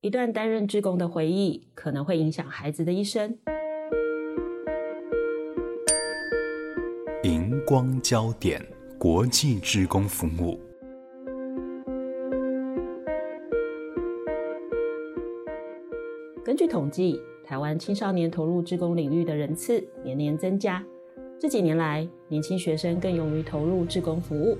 一段担任志工的回忆，可能会影响孩子的一生。荧光焦点国际志工服务。根据统计，台湾青少年投入志工领域的人次年年增加。这几年来，年轻学生更勇于投入志工服务，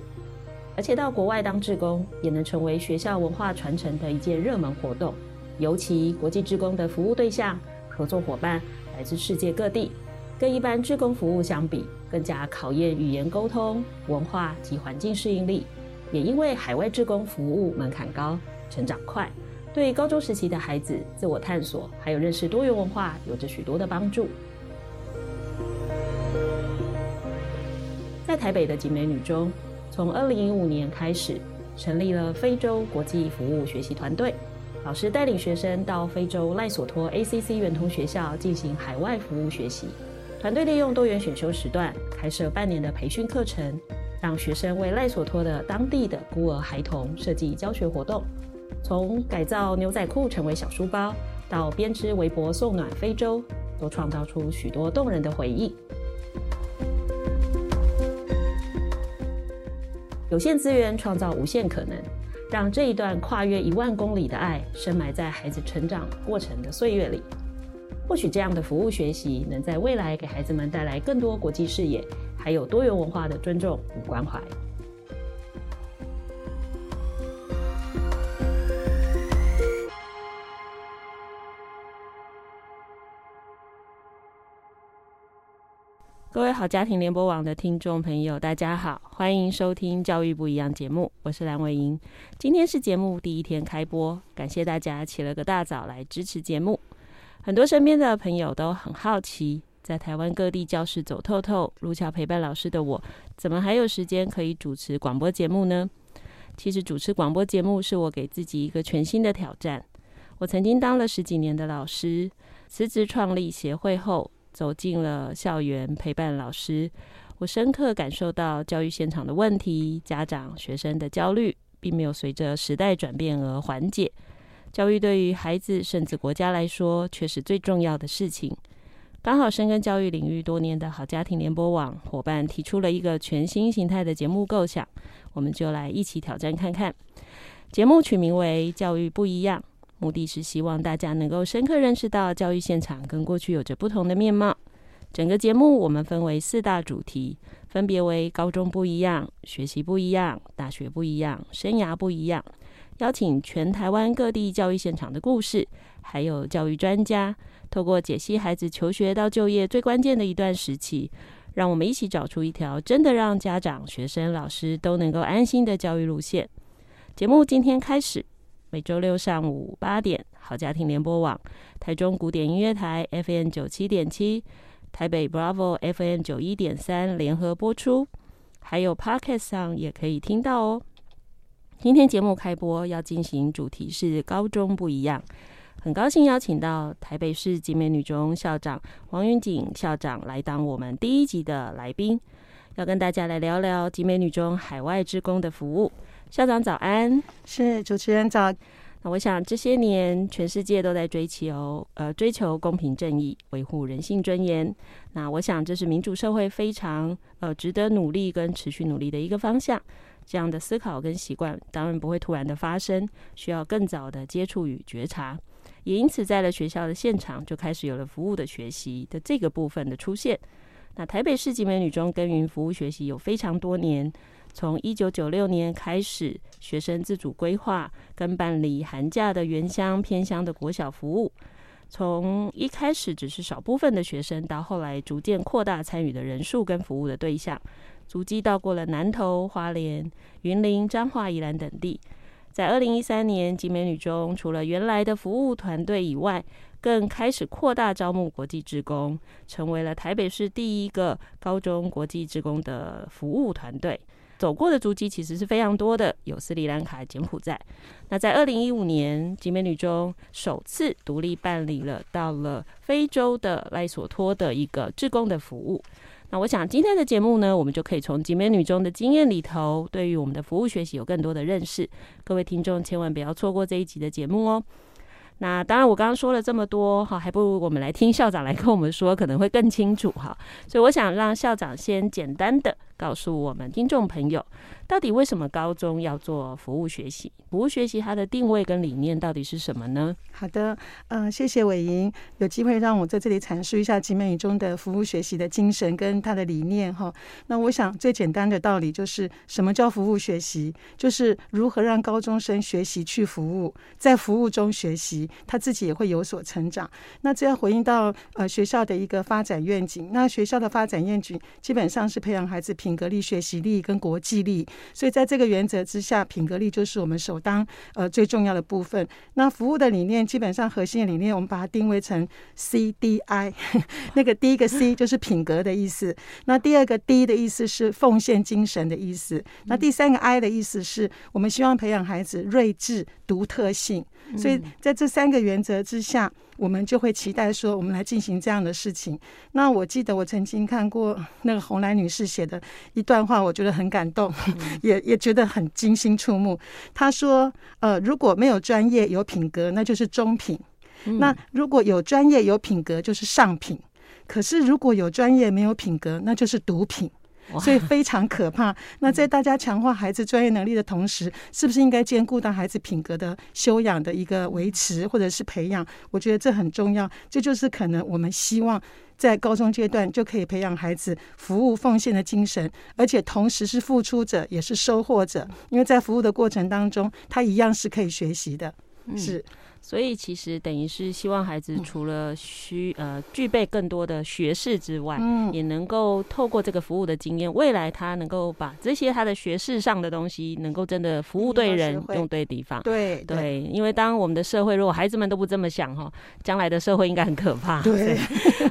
而且到国外当志工，也能成为学校文化传承的一件热门活动。尤其国际志工的服务对象、合作伙伴来自世界各地，跟一般志工服务相比，更加考验语言沟通、文化及环境适应力。也因为海外志工服务门槛高、成长快，对高中时期的孩子自我探索还有认识多元文化有着许多的帮助。在台北的景美女中，从二零一五年开始成立了非洲国际服务学习团队。老师带领学生到非洲赖索托 ACC 圆通学校进行海外服务学习。团队利用多元选修时段，开设半年的培训课程，让学生为赖索托的当地的孤儿孩童设计教学活动。从改造牛仔裤成为小书包，到编织围脖送暖非洲，都创造出许多动人的回忆。有限资源创造无限可能。让这一段跨越一万公里的爱深埋在孩子成长过程的岁月里。或许这样的服务学习能在未来给孩子们带来更多国际视野，还有多元文化的尊重与关怀。各位好家庭联播网的听众朋友，大家好，欢迎收听《教育不一样》节目，我是蓝伟莹。今天是节目第一天开播，感谢大家起了个大早来支持节目。很多身边的朋友都很好奇，在台湾各地教室走透透，路桥陪伴老师的我，怎么还有时间可以主持广播节目呢？其实主持广播节目是我给自己一个全新的挑战。我曾经当了十几年的老师，辞职创立协会后。走进了校园陪伴老师，我深刻感受到教育现场的问题，家长、学生的焦虑，并没有随着时代转变而缓解。教育对于孩子甚至国家来说，却是最重要的事情。刚好深耕教育领域多年的好家庭联播网伙伴提出了一个全新形态的节目构想，我们就来一起挑战看看。节目取名为《教育不一样》。目的是希望大家能够深刻认识到教育现场跟过去有着不同的面貌。整个节目我们分为四大主题，分别为高中不一样、学习不一样、大学不一样、生涯不一样。邀请全台湾各地教育现场的故事，还有教育专家，透过解析孩子求学到就业最关键的一段时期，让我们一起找出一条真的让家长、学生、老师都能够安心的教育路线。节目今天开始。每周六上午八点，好家庭联播网、台中古典音乐台 FM 九七点七、台北 Bravo FM 九一点三联合播出，还有 Podcast 上也可以听到哦。今天节目开播要进行主题是高中不一样，很高兴邀请到台北市集美女中校长王云锦校长来当我们第一集的来宾，要跟大家来聊聊集美女中海外职工的服务。校长早安，是主持人早。那我想这些年全世界都在追求呃追求公平正义，维护人性尊严。那我想这是民主社会非常呃值得努力跟持续努力的一个方向。这样的思考跟习惯当然不会突然的发生，需要更早的接触与觉察。也因此在了学校的现场就开始有了服务的学习的这个部分的出现。那台北市景美女中耕耘服务学习有非常多年。从一九九六年开始，学生自主规划跟办理寒假的原乡偏乡的国小服务。从一开始只是少部分的学生，到后来逐渐扩大参与的人数跟服务的对象，足迹到过了南投、花莲、云林、彰化、宜兰等地。在二零一三年，景美女中除了原来的服务团队以外，更开始扩大招募国际职工，成为了台北市第一个高中国际职工的服务团队。走过的足迹其实是非常多的，有斯里兰卡、柬埔寨。那在二零一五年，集美女中首次独立办理了到了非洲的赖索托的一个志工的服务。那我想今天的节目呢，我们就可以从集美女中的经验里头，对于我们的服务学习有更多的认识。各位听众千万不要错过这一集的节目哦。那当然，我刚刚说了这么多哈，还不如我们来听校长来跟我们说，可能会更清楚哈。所以我想让校长先简单的告诉我们听众朋友。到底为什么高中要做服务学习？服务学习它的定位跟理念到底是什么呢？好的，嗯、谢谢伟莹，有机会让我在这里阐述一下景美中的服务学习的精神跟它的理念哈。那我想最简单的道理就是，什么叫服务学习？就是如何让高中生学习去服务，在服务中学习，他自己也会有所成长。那这要回应到呃学校的一个发展愿景。那学校的发展愿景基本上是培养孩子品格力、学习力跟国际力。所以在这个原则之下，品格力就是我们首当呃最重要的部分。那服务的理念，基本上核心的理念，我们把它定位成 C D I。那个第一个 C 就是品格的意思，那第二个 D 的意思是奉献精神的意思，那第三个 I 的意思是我们希望培养孩子睿智、独特性。所以在这三个原则之下，我们就会期待说，我们来进行这样的事情。那我记得我曾经看过那个红兰女士写的一段话，我觉得很感动，也也觉得很惊心触目。她说：“呃，如果没有专业有品格，那就是中品；那如果有专业有品格，就是上品。可是如果有专业没有品格，那就是毒品。”所以非常可怕。那在大家强化孩子专业能力的同时，是不是应该兼顾到孩子品格的修养的一个维持或者是培养？我觉得这很重要。这就是可能我们希望在高中阶段就可以培养孩子服务奉献的精神，而且同时是付出者也是收获者，因为在服务的过程当中，他一样是可以学习的。是。所以其实等于是希望孩子除了需呃具备更多的学识之外，嗯，也能够透过这个服务的经验，未来他能够把这些他的学识上的东西，能够真的服务对人，用对地方。对对，因为当我们的社会如果孩子们都不这么想哈，将来的社会应该很可怕。对，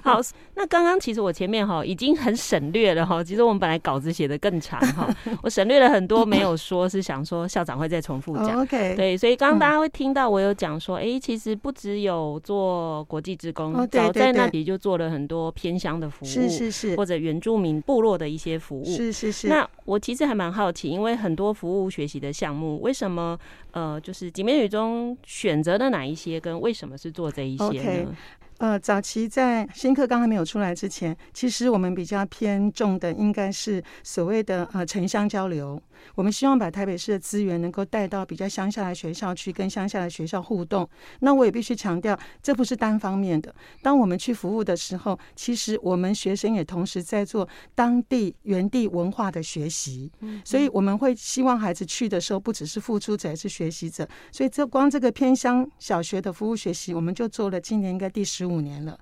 好，那刚刚其实我前面哈已经很省略了哈，其实我们本来稿子写的更长哈，我省略了很多没有说，是想说校长会再重复讲。OK，对，所以刚刚大家会听到我有讲说，哎。诶，其实不只有做国际职工，哦、早在那里就做了很多偏乡的服务，是是是，或者原住民部落的一些服务，是是是。那我其实还蛮好奇，因为很多服务学习的项目，为什么呃，就是几美语中选择的哪一些，跟为什么是做这一些呢？Okay. 呃，早期在新课纲还没有出来之前，其实我们比较偏重的应该是所谓的呃城乡交流。我们希望把台北市的资源能够带到比较乡下的学校去，跟乡下的学校互动。那我也必须强调，这不是单方面的。当我们去服务的时候，其实我们学生也同时在做当地原地文化的学习。所以我们会希望孩子去的时候，不只是付出者，也是学习者。所以这光这个偏乡小学的服务学习，我们就做了今年应该第十五年了。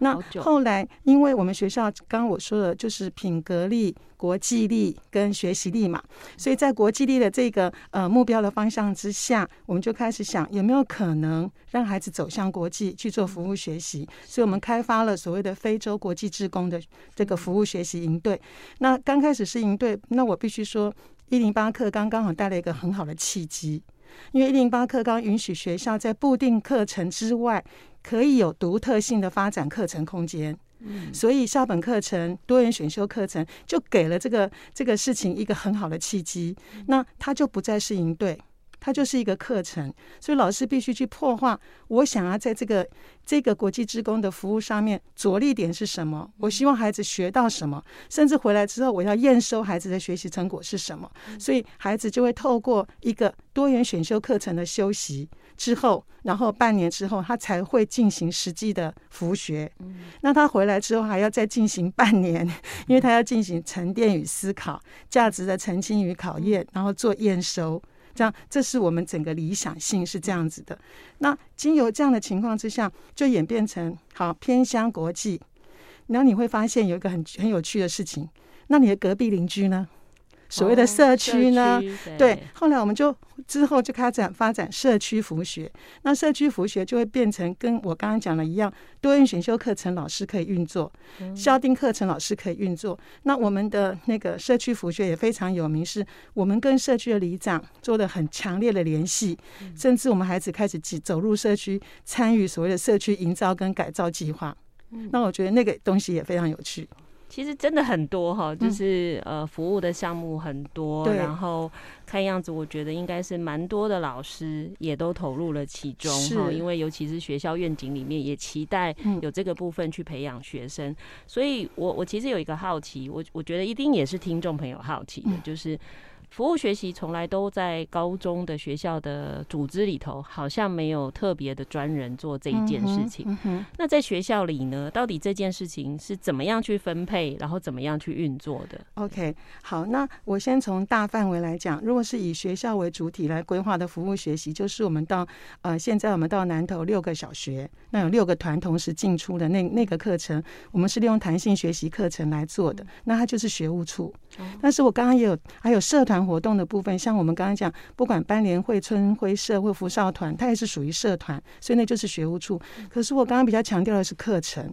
那后来，因为我们学校刚刚我说的，就是品格力。国际力跟学习力嘛，所以在国际力的这个呃目标的方向之下，我们就开始想有没有可能让孩子走向国际去做服务学习。所以我们开发了所谓的非洲国际志工的这个服务学习营队。那刚开始是营队，那我必须说，一零八课刚刚好带来一个很好的契机，因为一零八课纲允许学校在固定课程之外，可以有独特性的发展课程空间。所以校本课程、多元选修课程就给了这个这个事情一个很好的契机。那它就不再是营队，它就是一个课程。所以老师必须去破化。我想要在这个这个国际职工的服务上面着力点是什么？我希望孩子学到什么？甚至回来之后，我要验收孩子的学习成果是什么？所以孩子就会透过一个多元选修课程的修习。之后，然后半年之后，他才会进行实际的服学。那他回来之后还要再进行半年，因为他要进行沉淀与思考、价值的澄清与考验，然后做验收。这样，这是我们整个理想性是这样子的。那经由这样的情况之下，就演变成好偏乡国际。然后你会发现有一个很很有趣的事情，那你的隔壁邻居呢？所谓的社区呢？对，后来我们就之后就开展发展社区服学。那社区服学就会变成跟我刚刚讲的一样，多元选修课程老师可以运作，校定课程老师可以运作。那我们的那个社区服学也非常有名，是我们跟社区的里长做的很强烈的联系，甚至我们孩子开始走入社区，参与所谓的社区营造跟改造计划。那我觉得那个东西也非常有趣。其实真的很多哈，就是呃，服务的项目很多，嗯、然后看样子我觉得应该是蛮多的老师也都投入了其中哈，因为尤其是学校愿景里面也期待有这个部分去培养学生，嗯、所以我我其实有一个好奇，我我觉得一定也是听众朋友好奇的，就是。服务学习从来都在高中的学校的组织里头，好像没有特别的专人做这一件事情。嗯嗯、那在学校里呢，到底这件事情是怎么样去分配，然后怎么样去运作的？OK，好，那我先从大范围来讲，如果是以学校为主体来规划的服务学习，就是我们到呃，现在我们到南投六个小学，那有六个团同时进出的那那个课程，我们是利用弹性学习课程来做的，那它就是学务处。但是我刚刚也有还有社团活动的部分，像我们刚刚讲，不管班联会、春晖社或福少团，它也是属于社团，所以那就是学务处。可是我刚刚比较强调的是课程，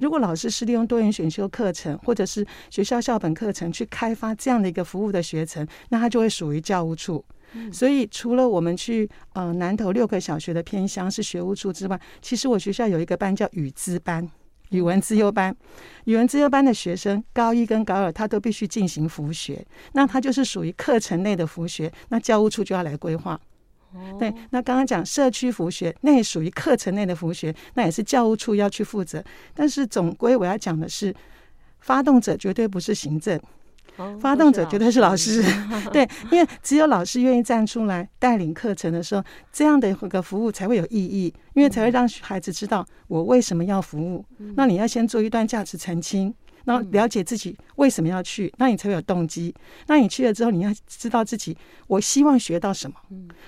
如果老师是利用多元选修课程或者是学校校本课程去开发这样的一个服务的学程，那它就会属于教务处。所以除了我们去呃南投六个小学的偏乡是学务处之外，其实我学校有一个班叫语资班。语文资优班，语文资优班的学生，高一跟高二他都必须进行辅学，那他就是属于课程内的辅学，那教务处就要来规划。对，那刚刚讲社区辅学，那也属于课程内的辅学，那也是教务处要去负责。但是总归我要讲的是，发动者绝对不是行政。发动者绝对是老师，对，因为只有老师愿意站出来带领课程的时候，这样的一个服务才会有意义，因为才会让孩子知道我为什么要服务。那你要先做一段价值澄清，然后了解自己为什么要去，那你才会有动机。那你去了之后，你要知道自己我希望学到什么。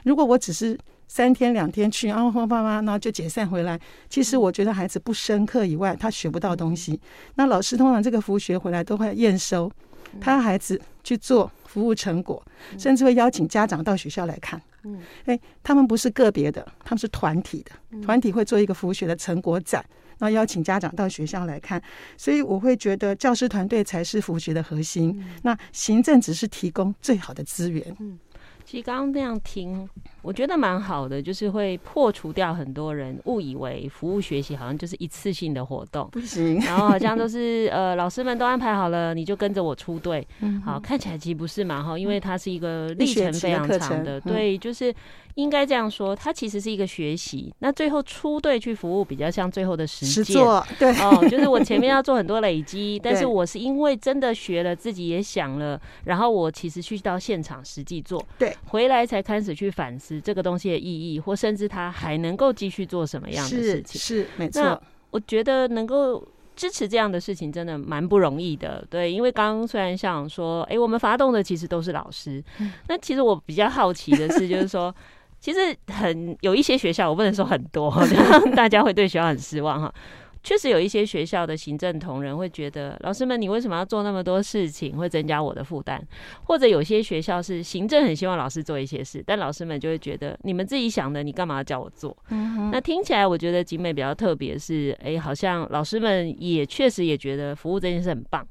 如果我只是三天两天去，然后爸妈然后就解散回来，其实我觉得孩子不深刻以外，他学不到东西。那老师通常这个服务学回来都会验收。他孩子去做服务成果，甚至会邀请家长到学校来看。嗯，哎，他们不是个别的，他们是团体的。团体会做一个服务学的成果展，然后邀请家长到学校来看。所以我会觉得教师团队才是服务学的核心。那行政只是提供最好的资源。嗯，其实刚刚那样听。我觉得蛮好的，就是会破除掉很多人误以为服务学习好像就是一次性的活动，不行。然后好像都是呃老师们都安排好了，你就跟着我出队。嗯，好，看起来其实不是嘛哈，因为它是一个历程非常长的，对，就是应该这样说，它其实是一个学习。那最后出队去服务，比较像最后的实践，对哦，就是我前面要做很多累积，但是我是因为真的学了，自己也想了，然后我其实去到现场实际做，对，回来才开始去反思。这个东西的意义，或甚至他还能够继续做什么样的事情？是，是没错。我觉得能够支持这样的事情，真的蛮不容易的。对，因为刚刚虽然想说，哎、欸，我们发动的其实都是老师。嗯、那其实我比较好奇的是，就是说，其实很有一些学校，我不能说很多，大家会对学校很失望哈。确实有一些学校的行政同仁会觉得，老师们你为什么要做那么多事情，会增加我的负担？或者有些学校是行政很希望老师做一些事，但老师们就会觉得，你们自己想的，你干嘛要叫我做？嗯。那听起来我觉得景美比较特别，是哎，好像老师们也确实也觉得服务这件事很棒，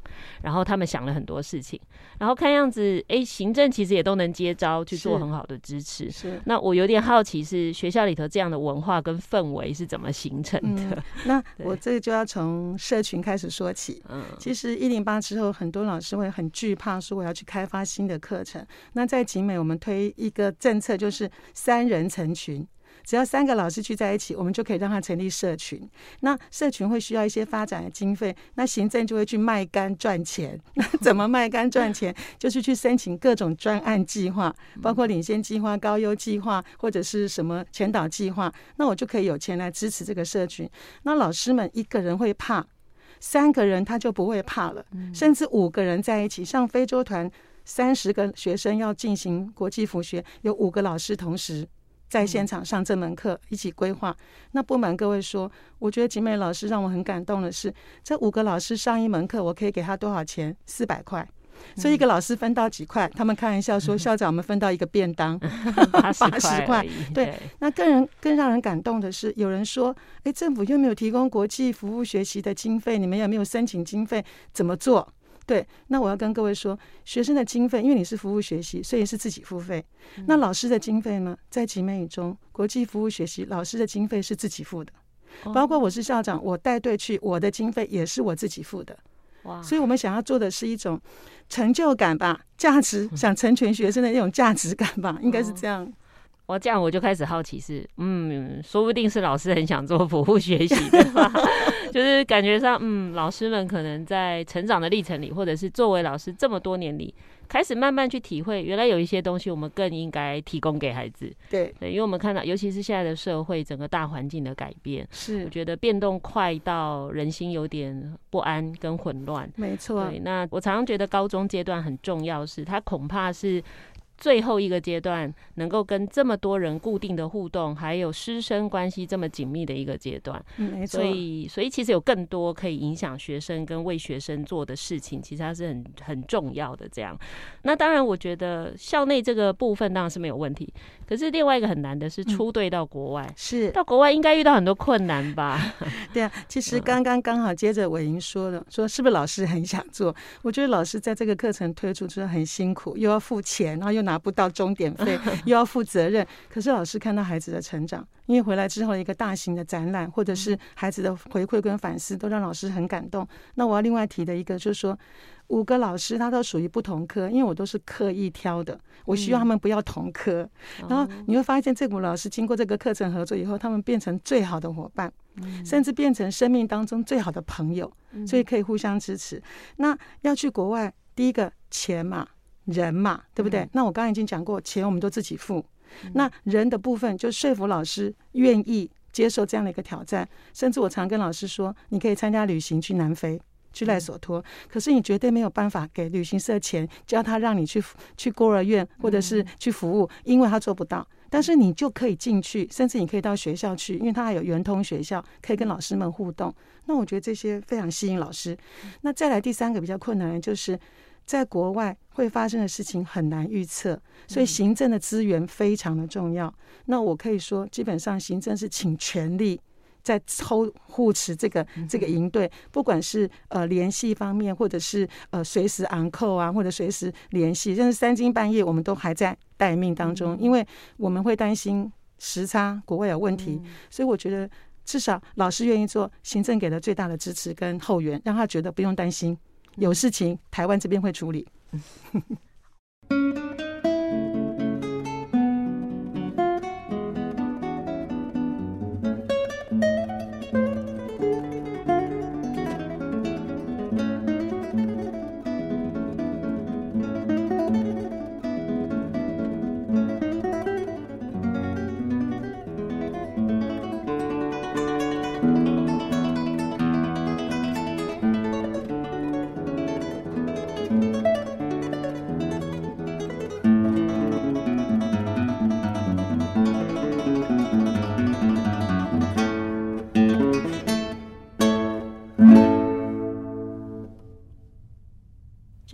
然后他们想了很多事情，然后看样子哎，行政其实也都能接招去做很好的支持。是。是。那我有点好奇，是学校里头这样的文化跟氛围是怎么形成的？嗯、那我。这个就要从社群开始说起。嗯，其实一零八之后，很多老师会很惧怕说我要去开发新的课程。那在景美，我们推一个政策，就是三人成群。只要三个老师聚在一起，我们就可以让他成立社群。那社群会需要一些发展的经费，那行政就会去卖肝赚钱。那怎么卖肝赚钱？就是去申请各种专案计划，包括领先计划、高优计划或者是什么前导计划。那我就可以有钱来支持这个社群。那老师们一个人会怕，三个人他就不会怕了，甚至五个人在一起，像非洲团三十个学生要进行国际辅学，有五个老师同时。在现场上这门课，一起规划。那不瞒各位说，我觉得景美老师让我很感动的是，这五个老师上一门课，我可以给他多少钱？四百块。所以一个老师分到几块，他们开玩笑说，校长我们分到一个便当，八十块。对，那更人更让人感动的是，有人说，哎，政府又没有提供国际服务学习的经费，你们有没有申请经费？怎么做？对，那我要跟各位说，学生的经费，因为你是服务学习，所以是自己付费。那老师的经费呢？在集美语中国际服务学习，老师的经费是自己付的，包括我是校长，我带队去，我的经费也是我自己付的。哇！所以我们想要做的是一种成就感吧，价值，想成全学生的那种价值感吧，应该是这样。我这样我就开始好奇是，嗯，说不定是老师很想做服务学习的吧？就是感觉上，嗯，老师们可能在成长的历程里，或者是作为老师这么多年里，开始慢慢去体会，原来有一些东西我们更应该提供给孩子。对对，因为我们看到，尤其是现在的社会，整个大环境的改变，是我觉得变动快到人心有点不安跟混乱。没错。对，那我常常觉得高中阶段很重要，是它恐怕是。最后一个阶段，能够跟这么多人固定的互动，还有师生关系这么紧密的一个阶段，嗯，没错。所以，所以其实有更多可以影响学生跟为学生做的事情，其实它是很很重要的。这样，那当然，我觉得校内这个部分当然是没有问题。可是另外一个很难的是出队到国外，嗯、是到国外应该遇到很多困难吧？对啊，其实刚刚刚好接着伟莹说的，说是不是老师很想做？我觉得老师在这个课程推出之后很辛苦，又要付钱，然后又拿不到终点费，又要负责任。可是老师看到孩子的成长，因为回来之后一个大型的展览，或者是孩子的回馈跟反思，都让老师很感动。那我要另外提的一个就是说，五个老师他都属于不同科，因为我都是刻意挑的，我希望他们不要同科。然后你会发现，这五老师经过这个课程合作以后，他们变成最好的伙伴，甚至变成生命当中最好的朋友，所以可以互相支持。那要去国外，第一个钱嘛。人嘛，对不对？嗯、那我刚刚已经讲过，钱我们都自己付。嗯、那人的部分，就说服老师愿意接受这样的一个挑战。甚至我常跟老师说，你可以参加旅行去南非，去赖索托。嗯、可是你绝对没有办法给旅行社钱，叫他让你去去孤儿院或者是去服务，因为他做不到。但是你就可以进去，甚至你可以到学校去，因为他还有圆通学校，可以跟老师们互动。那我觉得这些非常吸引老师。那再来第三个比较困难的就是。在国外会发生的事情很难预测，所以行政的资源非常的重要。那我可以说，基本上行政是倾全力在抽护持这个这个营队，不管是呃联系方面，或者是呃随时昂扣啊，或者随时联系，甚至三更半夜我们都还在待命当中，因为我们会担心时差，国外有问题，所以我觉得至少老师愿意做，行政给了最大的支持跟后援，让他觉得不用担心。有事情，台湾这边会处理。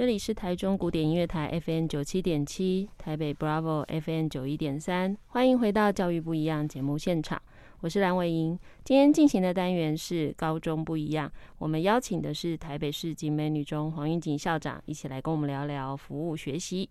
这里是台中古典音乐台 FM 九七点七，台北 Bravo FM 九一点三，欢迎回到教育不一样节目现场，我是蓝伟莹。今天进行的单元是高中不一样，我们邀请的是台北市景美女中黄云锦校长，一起来跟我们聊聊服务学习。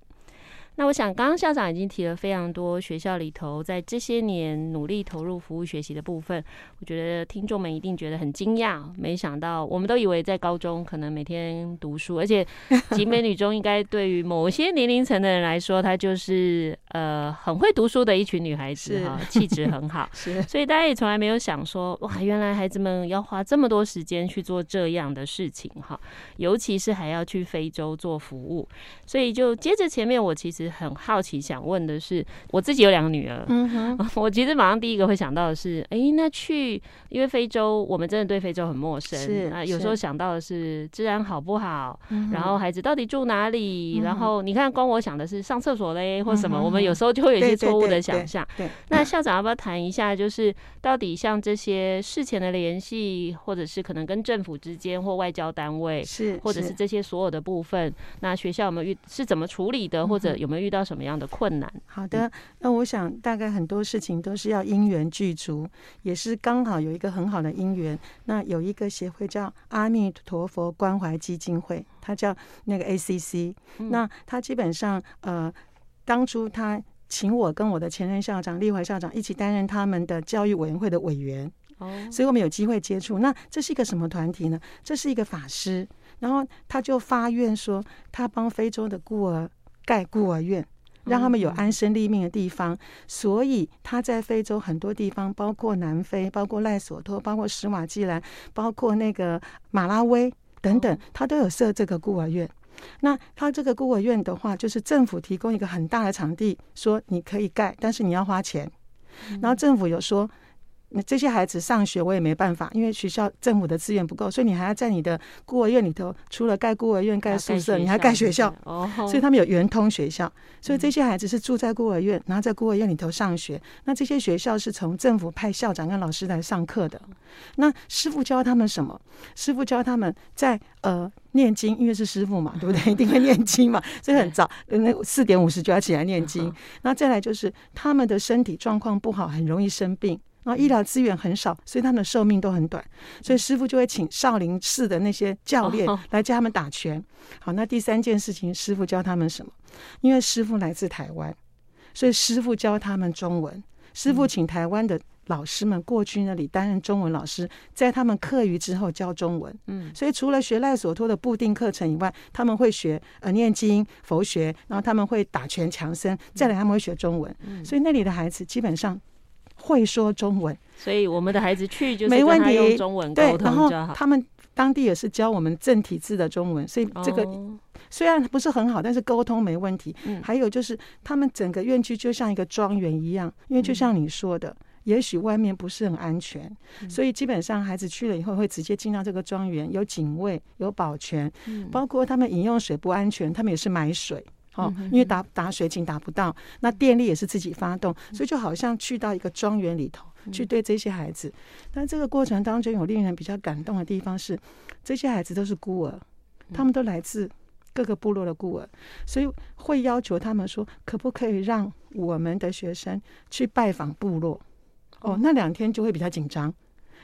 那我想，刚刚校长已经提了非常多学校里头在这些年努力投入服务学习的部分，我觉得听众们一定觉得很惊讶。没想到，我们都以为在高中可能每天读书，而且 集美女中应该对于某些年龄层的人来说，她就是呃很会读书的一群女孩子哈，气质很好。是，所以大家也从来没有想说，哇，原来孩子们要花这么多时间去做这样的事情哈，尤其是还要去非洲做服务。所以就接着前面，我其实。实很好奇，想问的是，我自己有两个女儿，嗯哼，我其实马上第一个会想到的是，哎、欸，那去因为非洲，我们真的对非洲很陌生，是啊，有时候想到的是治安好不好，嗯、然后孩子到底住哪里，嗯、然后你看，光我想的是上厕所嘞，或什么、嗯，我们有时候就会有一些错误的想象。对，那校长要不要谈一下，就是到底像这些事前的联系，或者是可能跟政府之间或外交单位，是，或者是这些所有的部分，那学校有没有遇是怎么处理的，或者有没有遇到什么样的困难？好的，那我想大概很多事情都是要因缘具足，也是刚好有一个很好的因缘。那有一个协会叫阿弥陀佛关怀基金会，它叫那个 ACC。那它基本上呃，当初他请我跟我的前任校长立怀校长一起担任他们的教育委员会的委员。哦，所以我们有机会接触。那这是一个什么团体呢？这是一个法师，然后他就发愿说，他帮非洲的孤儿盖孤儿院，让他们有安身立命的地方。所以他在非洲很多地方，包括南非、包括赖索托、包括史瓦济兰、包括那个马拉威等等，他都有设这个孤儿院。那他这个孤儿院的话，就是政府提供一个很大的场地，说你可以盖，但是你要花钱。然后政府有说。那这些孩子上学我也没办法，因为学校政府的资源不够，所以你还要在你的孤儿院里头，除了盖孤儿院、盖宿舍，你还盖学校。哦，所以他们有圆通学校，所以这些孩子是住在孤儿院，然后在孤儿院里头上学。那这些学校是从政府派校长跟老师来上课的。那师傅教他们什么？师傅教他们在呃念经，因为是师傅嘛，对不对？一定会念经嘛，所以很早，那四点五十就要起来念经。那再来就是他们的身体状况不好，很容易生病。然后医疗资源很少，所以他们的寿命都很短。所以师傅就会请少林寺的那些教练来教他们打拳。好，那第三件事情，师傅教他们什么？因为师傅来自台湾，所以师傅教他们中文。师傅请台湾的老师们过去那里担任中文老师，在他们课余之后教中文。嗯，所以除了学赖索托的固定课程以外，他们会学呃念经、佛学，然后他们会打拳强身，再来他们会学中文。所以那里的孩子基本上。会说中文，所以我们的孩子去就是跟他用中文沟通就好。对，然后他们当地也是教我们正体字的中文，所以这个虽然不是很好，但是沟通没问题。还有就是他们整个院区就像一个庄园一样，因为就像你说的，也许外面不是很安全，所以基本上孩子去了以后会直接进到这个庄园，有警卫，有保全，包括他们饮用水不安全，他们也是买水。哦，因为打打水井打不到，那电力也是自己发动，所以就好像去到一个庄园里头去对这些孩子。但这个过程当中有令人比较感动的地方是，这些孩子都是孤儿，他们都来自各个部落的孤儿，所以会要求他们说，可不可以让我们的学生去拜访部落？哦，那两天就会比较紧张，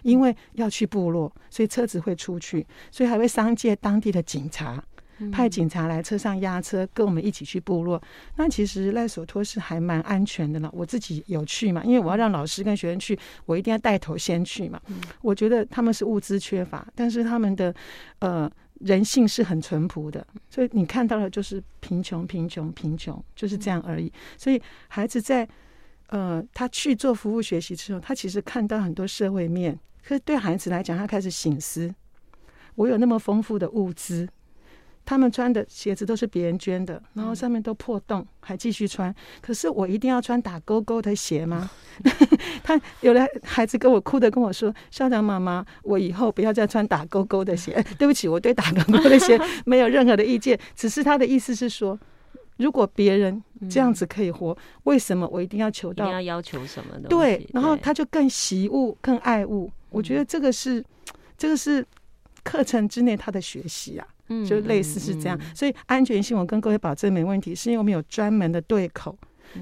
因为要去部落，所以车子会出去，所以还会商借当地的警察。派警察来车上押车，跟我们一起去部落。那其实赖索托是还蛮安全的了。我自己有去嘛，因为我要让老师跟学生去，我一定要带头先去嘛。我觉得他们是物资缺乏，但是他们的呃人性是很淳朴的。所以你看到的就是贫穷、贫穷、贫穷，就是这样而已。所以孩子在呃他去做服务学习之后，他其实看到很多社会面。可是对孩子来讲，他开始醒思：我有那么丰富的物资。他们穿的鞋子都是别人捐的，然后上面都破洞，还继续穿。可是我一定要穿打勾勾的鞋吗？他有的孩子跟我哭的跟我说：“校长妈妈，我以后不要再穿打勾勾的鞋。”对不起，我对打勾勾的鞋没有任何的意见，只是他的意思是说，如果别人这样子可以活，为什么我一定要求到？一定要要求什么的？对，然后他就更习物，更爱物。我觉得这个是，这个是课程之内他的学习啊。就类似是这样，所以安全性我跟各位保证没问题，是因为我们有专门的对口，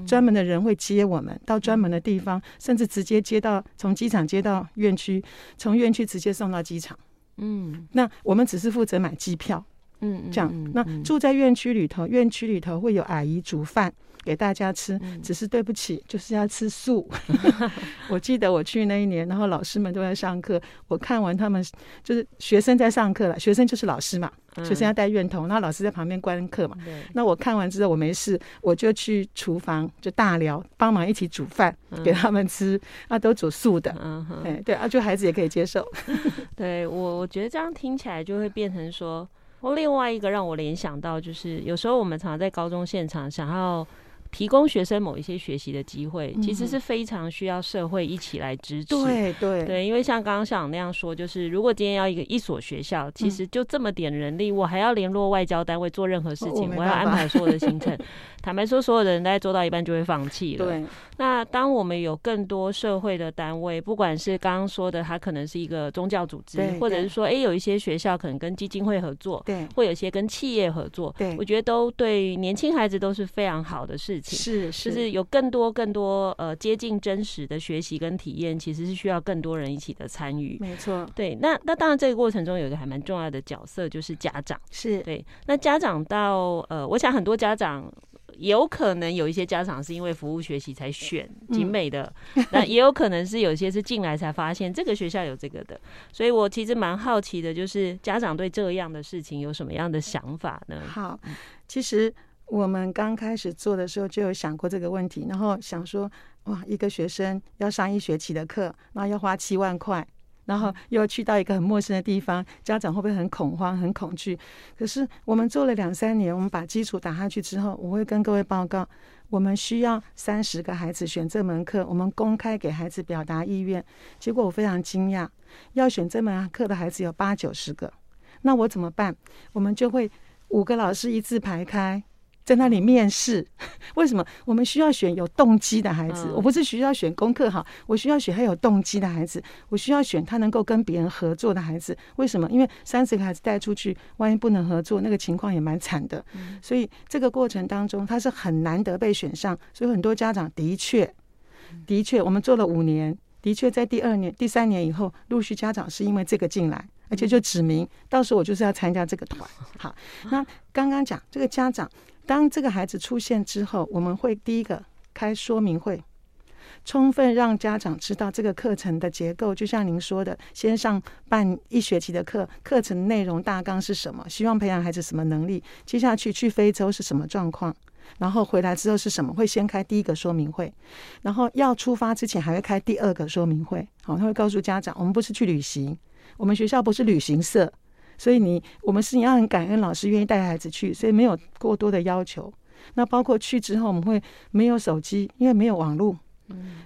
专门的人会接我们到专门的地方，甚至直接接到从机场接到院区，从院区直接送到机场。嗯，那我们只是负责买机票。嗯，这样，那住在院区里头，院区里头会有阿姨煮饭。给大家吃，只是对不起，就是要吃素。我记得我去那一年，然后老师们都在上课，我看完他们就是学生在上课了，学生就是老师嘛，学生要带院童，那老师在旁边观课嘛。那我看完之后我没事，我就去厨房就大聊，帮忙一起煮饭给他们吃，啊，都煮素的。嗯对对啊，就孩子也可以接受。对我，我觉得这样听起来就会变成说。我另外一个让我联想到，就是有时候我们常常在高中现场想要。提供学生某一些学习的机会，其实是非常需要社会一起来支持。对对对，因为像刚刚校长那样说，就是如果今天要一个一所学校，其实就这么点人力，我还要联络外交单位做任何事情，我要安排所有的行程。坦白说，所有的人大概做到一半就会放弃了。对。那当我们有更多社会的单位，不管是刚刚说的，它可能是一个宗教组织，或者是说，哎，有一些学校可能跟基金会合作，对，或有些跟企业合作，对，我觉得都对年轻孩子都是非常好的事情。是，是，就是有更多更多呃接近真实的学习跟体验，其实是需要更多人一起的参与。没错，对。那那当然，这个过程中有一个还蛮重要的角色，就是家长。是对。那家长到呃，我想很多家长。有可能有一些家长是因为服务学习才选景美的，嗯、那也有可能是有些是进来才发现这个学校有这个的，所以我其实蛮好奇的，就是家长对这样的事情有什么样的想法呢？好，其实我们刚开始做的时候就有想过这个问题，然后想说，哇，一个学生要上一学期的课，那要花七万块。然后又去到一个很陌生的地方，家长会不会很恐慌、很恐惧？可是我们做了两三年，我们把基础打下去之后，我会跟各位报告，我们需要三十个孩子选这门课，我们公开给孩子表达意愿。结果我非常惊讶，要选这门课的孩子有八九十个，那我怎么办？我们就会五个老师一字排开。在那里面试，为什么我们需要选有动机的孩子？我不是需要选功课好，我需要选他有动机的孩子。我需要选他能够跟别人合作的孩子。为什么？因为三十个孩子带出去，万一不能合作，那个情况也蛮惨的。所以这个过程当中，他是很难得被选上。所以很多家长的确，的确，我们做了五年，的确在第二年、第三年以后，陆续家长是因为这个进来，而且就指明，到时候我就是要参加这个团。好，那刚刚讲这个家长。当这个孩子出现之后，我们会第一个开说明会，充分让家长知道这个课程的结构。就像您说的，先上半一学期的课，课程内容大纲是什么？希望培养孩子什么能力？接下去去非洲是什么状况？然后回来之后是什么？会先开第一个说明会，然后要出发之前还会开第二个说明会。好，他会告诉家长，我们不是去旅行，我们学校不是旅行社。所以你，我们是你要很感恩老师愿意带孩子去，所以没有过多的要求。那包括去之后，我们会没有手机，因为没有网络，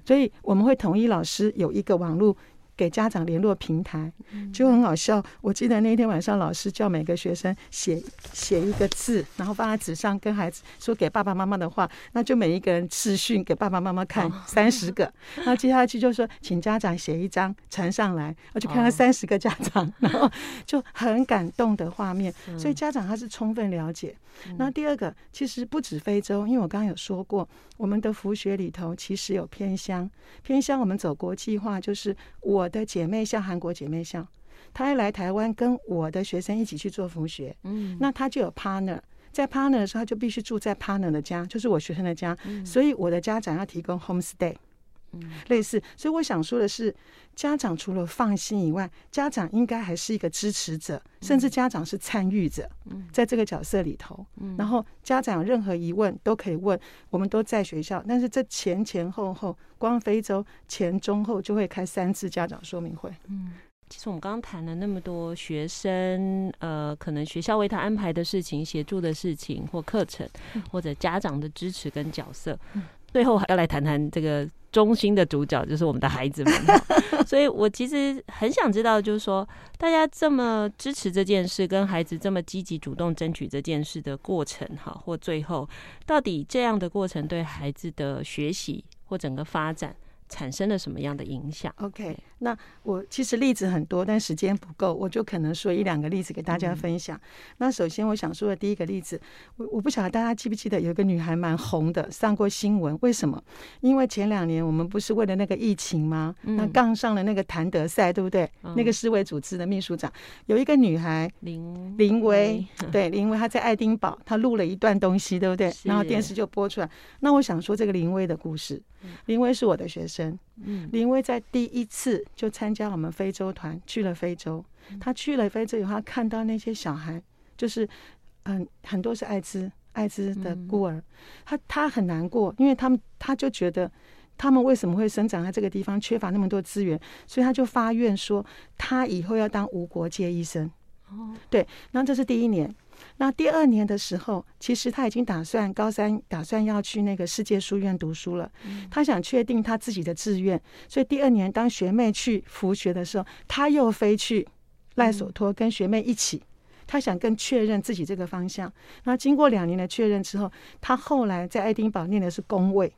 所以我们会统一老师有一个网络。给家长联络平台就很好笑。我记得那天晚上，老师叫每个学生写写一个字，然后放在纸上，跟孩子说给爸爸妈妈的话。那就每一个人视讯给爸爸妈妈看三十个。然后接下去就说，请家长写一张传上来，我就看到三十个家长，然后就很感动的画面。所以家长他是充分了解。那第二个，其实不止非洲，因为我刚刚有说过，我们的福学里头其实有偏乡，偏乡我们走国际化，就是我。我的姐妹校，韩国姐妹校，她要来台湾跟我的学生一起去做服学，嗯，那她就有 partner，在 partner 的时候，她就必须住在 partner 的家，就是我学生的家，所以我的家长要提供 homestay。类似，所以我想说的是，家长除了放心以外，家长应该还是一个支持者，甚至家长是参与者，在这个角色里头。然后家长有任何疑问都可以问，我们都在学校。但是这前前后后，光非洲前中后就会开三次家长说明会。嗯，其实我们刚刚谈了那么多学生，呃，可能学校为他安排的事情、协助的事情或课程，或者家长的支持跟角色。最后还要来谈谈这个中心的主角，就是我们的孩子们。所以我其实很想知道，就是说大家这么支持这件事，跟孩子这么积极主动争取这件事的过程，哈，或最后到底这样的过程对孩子的学习或整个发展产生了什么样的影响？OK。那我其实例子很多，但时间不够，我就可能说一两个例子给大家分享。嗯、那首先我想说的第一个例子，我我不晓得大家记不记得有一个女孩蛮红的，上过新闻。为什么？因为前两年我们不是为了那个疫情吗？嗯、那杠上了那个谭德赛，对不对？嗯、那个世卫组织的秘书长有一个女孩林林薇，对林薇，她在爱丁堡，她录了一段东西，对不对？然后电视就播出来。那我想说这个林薇的故事，林薇是我的学生。嗯，林威在第一次就参加我们非洲团去了非洲。他去了非洲以后，他看到那些小孩，就是嗯，很多是艾滋艾滋的孤儿，他他很难过，因为他们他就觉得他们为什么会生长在这个地方，缺乏那么多资源，所以他就发愿说，他以后要当无国界医生。哦，对，那这是第一年。那第二年的时候，其实他已经打算高三，打算要去那个世界书院读书了。他想确定他自己的志愿，所以第二年当学妹去辅学的时候，他又飞去赖索托跟学妹一起。他想更确认自己这个方向。那经过两年的确认之后，他后来在爱丁堡念的是公卫。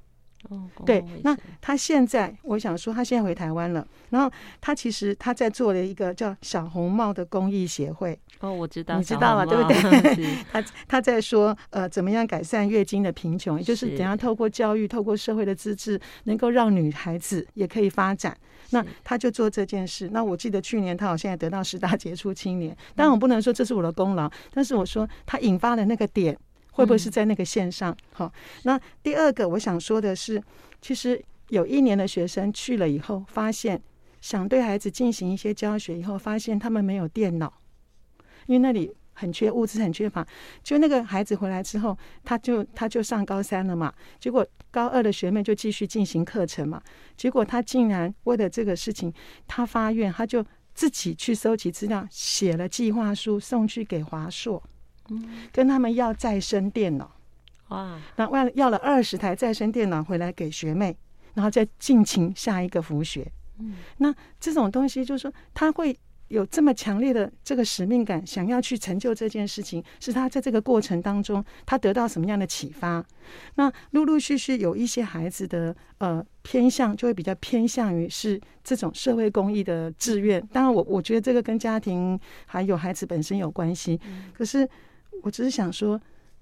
哦，对，那他现在，我想说，他现在回台湾了。然后他其实他在做了一个叫小红帽的公益协会。哦，我知道，你知道了？对不对？他他在说，呃，怎么样改善月经的贫穷，也就是怎样透过教育、透过社会的资质，能够让女孩子也可以发展。那他就做这件事。那我记得去年他好像也得到十大杰出青年。当然，我不能说这是我的功劳，但是我说他引发了那个点。会不会是在那个线上？好，那第二个我想说的是，其实有一年的学生去了以后，发现想对孩子进行一些教学以后，发现他们没有电脑，因为那里很缺物资，很缺乏。就那个孩子回来之后，他就他就上高三了嘛，结果高二的学妹就继续进行课程嘛，结果他竟然为了这个事情，他发愿，他就自己去收集资料，写了计划书送去给华硕。跟他们要再生电脑，哇！那为了要了二十台再生电脑回来给学妹，然后再进行下一个辅学。嗯，那这种东西就是说，他会有这么强烈的这个使命感，想要去成就这件事情，是他在这个过程当中，他得到什么样的启发？那陆陆续续有一些孩子的呃偏向，就会比较偏向于是这种社会公益的志愿。当然我，我我觉得这个跟家庭还有孩子本身有关系，可是。我只是想说，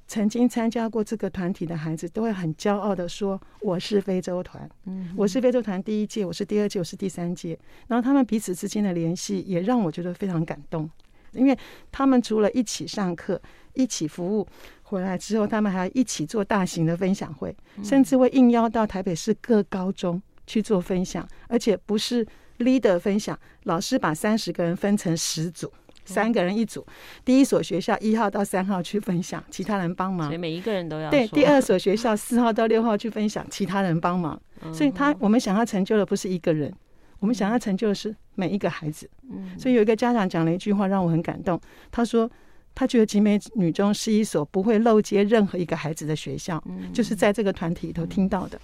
曾经参加过这个团体的孩子都会很骄傲的说：“我是非洲团，嗯，我是非洲团第一届，我是第二届，我是第三届。”然后他们彼此之间的联系也让我觉得非常感动，因为他们除了一起上课、一起服务，回来之后他们还一起做大型的分享会，甚至会应邀到台北市各高中去做分享，而且不是 leader 分享，老师把三十个人分成十组。三个人一组，第一所学校一号到三号去分享，其他人帮忙。所以每一个人都要对。第二所学校四号到六号去分享，其他人帮忙。所以他我们想要成就的不是一个人，我们想要成就的是每一个孩子。所以有一个家长讲了一句话让我很感动，他说他觉得集美女中是一所不会漏接任何一个孩子的学校，就是在这个团体里头听到的。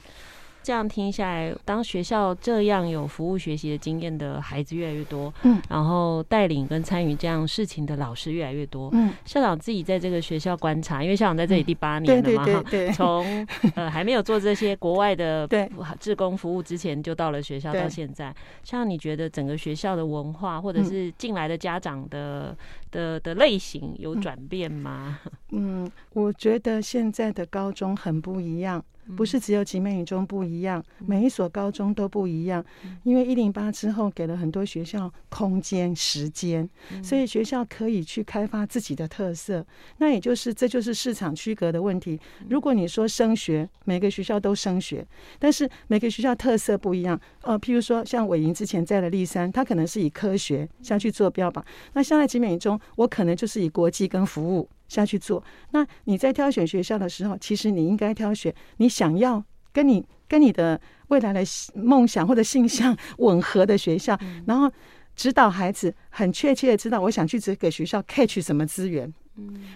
这样听下来，当学校这样有服务学习的经验的孩子越来越多，嗯，然后带领跟参与这样事情的老师越来越多，嗯，校长自己在这个学校观察，因为校长在这里第八年了嘛，哈、嗯，从呃还没有做这些国外的对志工服务之前，就到了学校到现在，像你觉得整个学校的文化，或者是进来的家长的的的类型有转变吗？嗯，我觉得现在的高中很不一样。不是只有集美女中不一样，每一所高中都不一样。因为一零八之后给了很多学校空间、时间，所以学校可以去开发自己的特色。那也就是这就是市场区隔的问题。如果你说升学，每个学校都升学，但是每个学校特色不一样。呃，譬如说像伟莹之前在的立山，他可能是以科学下去做标榜。那现在集美女中，我可能就是以国际跟服务。下去做。那你在挑选学校的时候，其实你应该挑选你想要跟你跟你的未来的梦想或者性向吻合的学校，然后指导孩子很确切的知道我想去这个学校 catch 什么资源，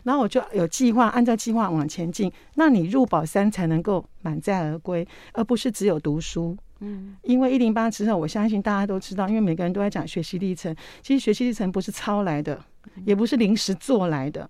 然后我就有计划，按照计划往前进。那你入宝山才能够满载而归，而不是只有读书。嗯，因为一零八之后，我相信大家都知道，因为每个人都在讲学习历程，其实学习历程不是抄来的，也不是临时做来的。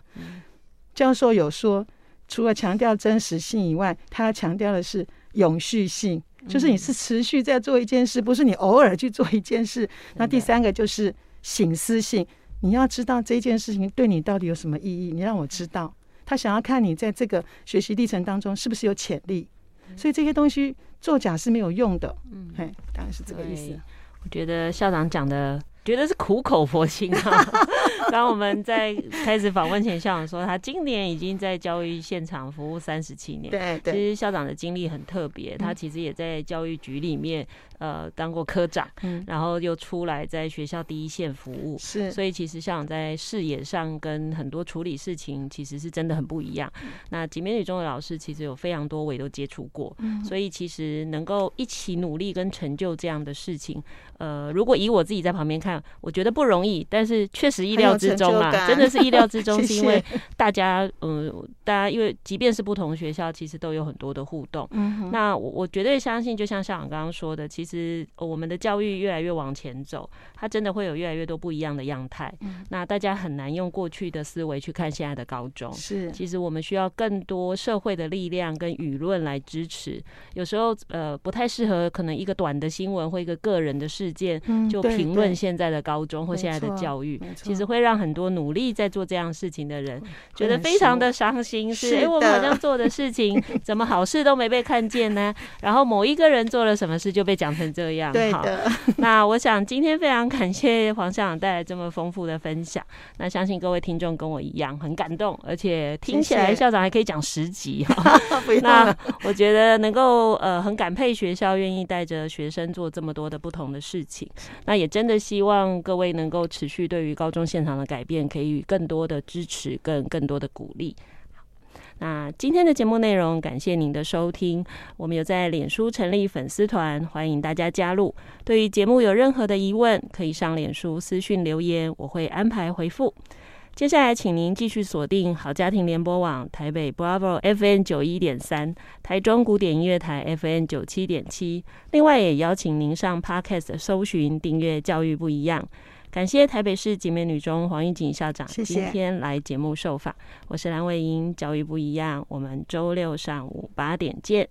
教授有说，除了强调真实性以外，他要强调的是永续性，就是你是持续在做一件事，不是你偶尔去做一件事。那第三个就是醒思性，你要知道这件事情对你到底有什么意义，你让我知道。他想要看你在这个学习历程当中是不是有潜力，所以这些东西作假是没有用的。嗯，嘿，当然是这个意思。我觉得校长讲的。觉得是苦口婆心啊！当我们在开始访问前，校长说他今年已经在教育现场服务三十七年。对，对，其实校长的经历很特别，他其实也在教育局里面呃当过科长，然后又出来在学校第一线服务。是，所以其实校长在视野上跟很多处理事情其实是真的很不一样。那景美女中的老师其实有非常多位都接触过，所以其实能够一起努力跟成就这样的事情，呃，如果以我自己在旁边看。我觉得不容易，但是确实意料之之中啊，真的是意料之中，是因为大家，嗯、呃，大家因为即便是不同学校，其实都有很多的互动。嗯，那我我绝对相信，就像校长刚刚说的，其实我们的教育越来越往前走，它真的会有越来越多不一样的样态。嗯，那大家很难用过去的思维去看现在的高中。是，其实我们需要更多社会的力量跟舆论来支持。有时候，呃，不太适合，可能一个短的新闻或一个个人的事件，就评论现在的高中或现在的教育，其实会让很多努力在做这样事情的人觉得非常的伤心，是，哎，我们好像做的事情 怎么好事都没被看见呢？然后某一个人做了什么事就被讲成这样。对的。那我想今天非常感谢黄校长带来这么丰富的分享。那相信各位听众跟我一样很感动，而且听起来校长还可以讲十集哈。那我觉得能够呃很感佩学校愿意带着学生做这么多的不同的事情。那也真的希望各位能够持续对于高中现场的改变，给予更多的支持，跟更多的鼓励。那今天的节目内容，感谢您的收听。我们有在脸书成立粉丝团，欢迎大家加入。对于节目有任何的疑问，可以上脸书私讯留言，我会安排回复。接下来，请您继续锁定好家庭联播网台北 Bravo FM 九一点三，台中古典音乐台 FM 九七点七。另外，也邀请您上 Podcast 搜寻订阅“教育不一样”。感谢台北市集美女中黄玉锦校长谢谢今天来节目受访，我是蓝伟英，教育不一样，我们周六上午八点见。